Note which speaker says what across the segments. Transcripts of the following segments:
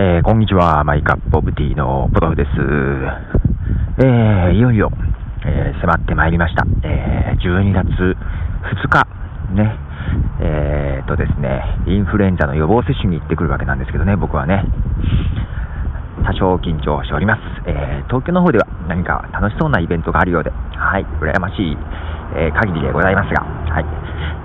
Speaker 1: えー、こんにちは、マイカップオブティーのポトフです。えー、いよいよ、えー、迫ってまいりました。え、12月2日、ね、えーとですね、インフルエンザの予防接種に行ってくるわけなんですけどね、僕はね、多少緊張しております。え、東京の方では何か楽しそうなイベントがあるようで、はい、羨ましい、え、限りでございますが、はい、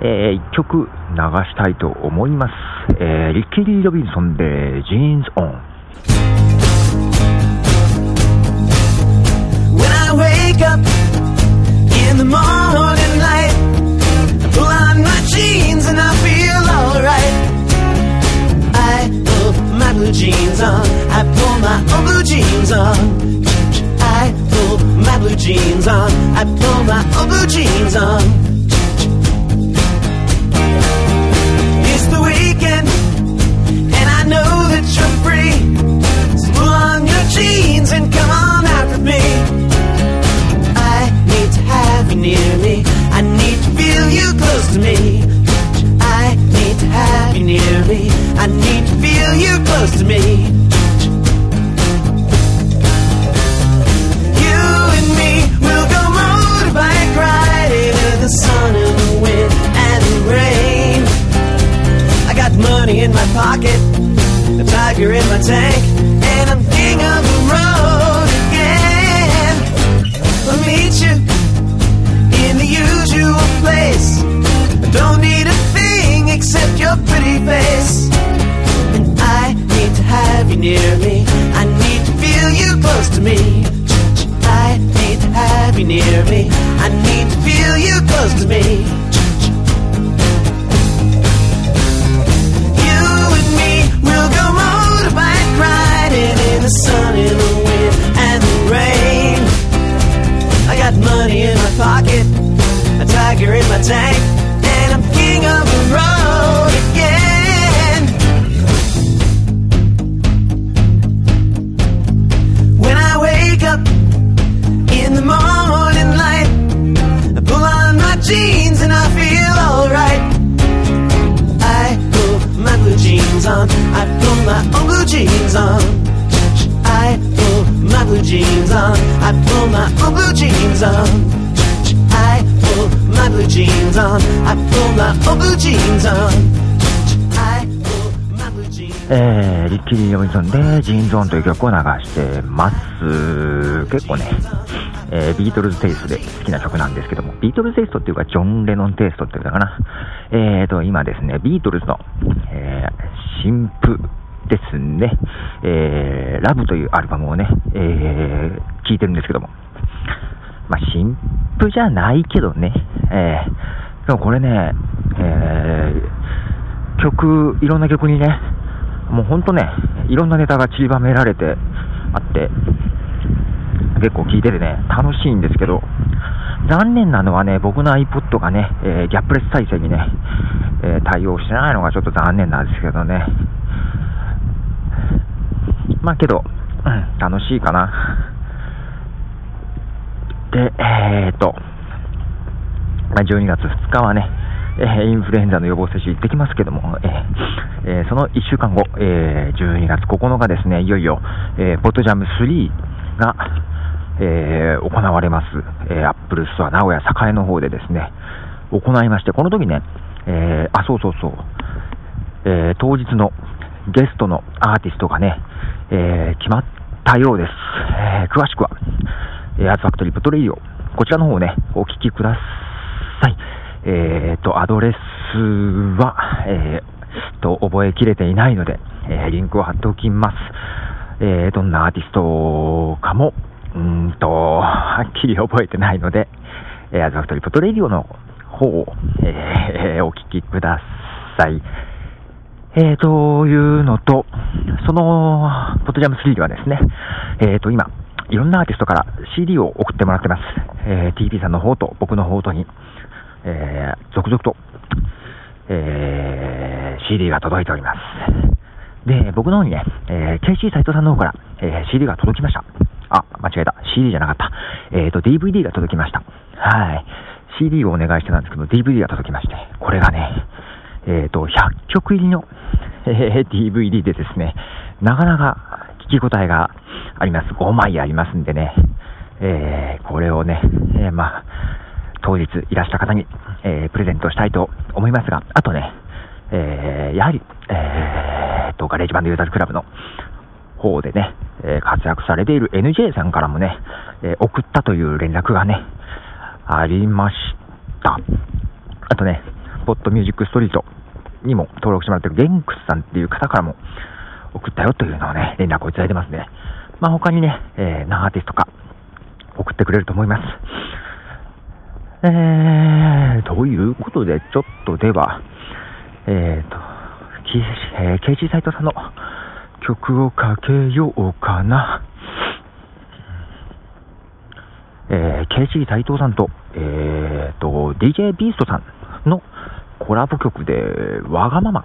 Speaker 1: えー、1曲流したいと思います。えー、リッキー・リー・ロビンソンで、ジーンズ・オン。Tank, and I'm king of the road again. I'll meet you in the usual place. I don't need a thing except your pretty face And I need to have you near me. I need to feel you close to me. I need to have you near me. I need to feel you close to me. The wind, and the rain. I got money in my pocket, a tiger in my tank, and I'm king of the road again.
Speaker 2: When I wake up in the morning light, I pull on my
Speaker 1: jeans and I feel alright. I put my blue jeans on. I put my own blue jeans on. My blue jeans on. I put my own blue jeans on. I put my blue jeans on. I put my own blue jeans on. えー、リッキー・ロビンソンで Jeans On という曲を流してます。結構ね、えー、ビートルズテイストで好きな曲なんですけども、ビートルズテイストっていうか、ジョン・レノンテイストっていうのかな。えーと、今ですね、ビートルズの、えー、新譜ですね、えー、ラブというアルバムをね、えー、聴いてるんですけども、まあ、新譜じゃないけどね、えー、でもこれね、えー、曲、いろんな曲にね、もうほんとね、いろんなネタが散りばめられてあって、結構聞いててね、楽しいんですけど、残念なのはね、僕の iPod がね、えー、ギャップレス再生にね、えー、対応してないのがちょっと残念なんですけどね。まあけど、うん、楽しいかな。で、えー、っと、まあ、12月2日はね、えー、インフルエンザの予防接種行ってきますけども、えーえー、その1週間後、えー、12月9日ですね、いよいよ、えー、ポットジャム3が、えー、行われます、えー、 Apple Store 名古屋栄の方でですね、行いまして、この時ね、えー、あ、そうそうそう、えー、当日のゲストのアーティストがね、えー、決まったようです。えー、詳しくは、えー、 Arts Factory Pod Radio、こちらの方をね、お聞きください。えー、と、アドレスは、えー、と、覚えきれていないので、えー、リンクを貼っておきます。えー、どんなアーティストかも、うんと、はっきり覚えてないので、えー、 Arts Factory Pod Radio の方を、えー、お聞きください。えー、というのと、その、 Pod Jam 3ではですね、えー、と、今、いろんなアーティストから CD を送ってもらってます。えー、TP さんの方と僕の方とに、えー、続々と、えー、CD が届いております。で、僕の方にね、えー、KC 斎藤さんの方から、えー、CD が届きました。あ、間違えた。CD じゃなかった。えっ、ー、と、DVD が届きました。はい。CD をお願いしてたんですけど、DVD が届きまして、これがね、えっ、ー、と、100曲入りの、えー、DVD でですね、なかなか聞き応えがあります。5枚ありますんでね、えー、これをね、えー、まあ、当日いらした方に、えー、プレゼントしたいと思いますが、あとね、えー、やはり、えー、と、 GarageBand Users Club の方でね、え活躍されている NJ さんからもね、え送ったという連絡がね、ありました。あとね、 Pod Music Street にも登録してもらってるゲンクスさんっていう方からも送ったよというのをね、連絡をいただいてますね。まあ他にね、えー、アーティストか送ってくれると思います。えー、ということで、ちょっとでは、えーと、えー、ケイジ斎藤さんの曲をかけようかな。えー、ケイジ斎藤さんと、えーと、DJ ビーストさんのコラボ曲で、わがまま。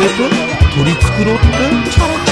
Speaker 1: べと取り繕って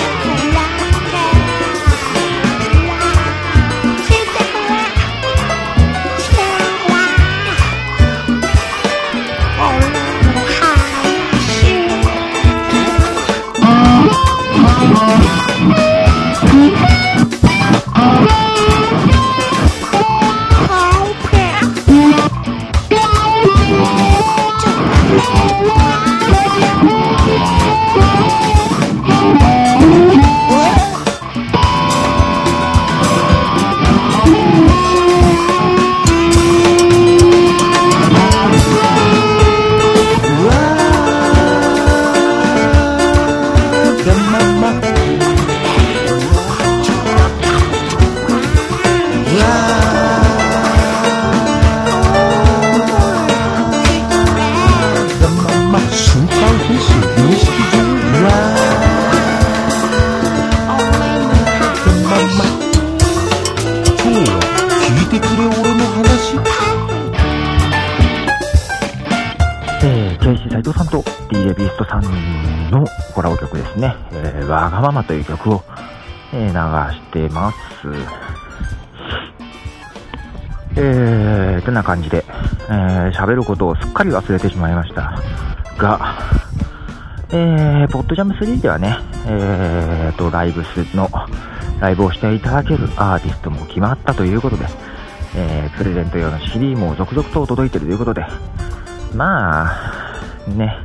Speaker 1: ねえわがままという曲を、え流してます。えー、てな感じで、えー、喋ることをすっかり忘れてしまいましたが、えー、ポッドジャム3ではね、えーと、ライブスの、ライブをしていただけるアーティストも決まったということで、えー、プレゼント用の CD も続々と届いてるということで、まあ、ね、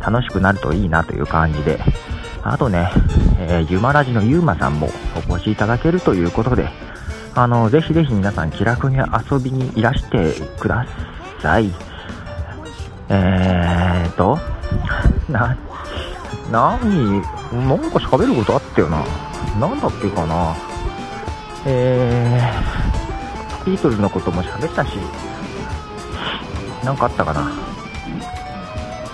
Speaker 1: 楽しくなるといいなという感じで、あとね、えー、ゆまラジのゆうまさんもお越しいただけるということで、あの、ぜひぜひ皆さん気楽に遊びにいらしてください。えーと、な、なに、なんか喋ることあったよな。なんだっけかな。えー、ビートルズのことも喋ったし、なんかあったかな。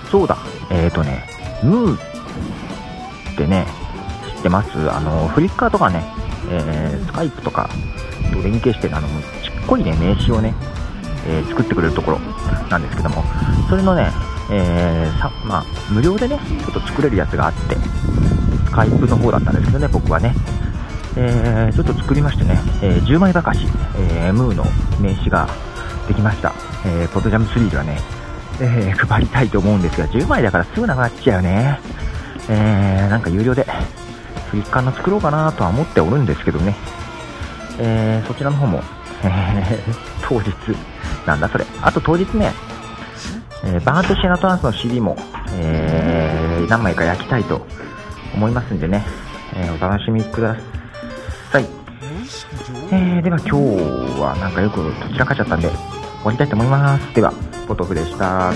Speaker 1: そうだ、えーとね、ムーってね、知ってます？あの、フリッカーとかね、えー、スカイプとかと連携して、あの、ちっこいね、名刺をね、えー、作ってくれるところなんですけども、それのね、えーさまあ、無料でね、ちょっと作れるやつがあって、スカイプの方だったんですけどね、僕はね。えー、ちょっと作りましてね、えー、10枚ばかし、えー、ムーの名刺ができました。えー、ポッドジャム3ではね、え、配りたいと思うんですが、10枚だからすぐなくなっちゃうよね。えー、なんか有料で、フリッカの作ろうかなとは思っておるんですけどね。えー、そちらの方も、えー、当日、なんだそれ。あと当日ね、えー、バーントシェナトランスの CD も、えー、何枚か焼きたいと思いますんでね、えー、お楽しみください。えー、では今日はなんかよくどちらかっちゃったんで、終わりたいと思います。では、ポトフでした。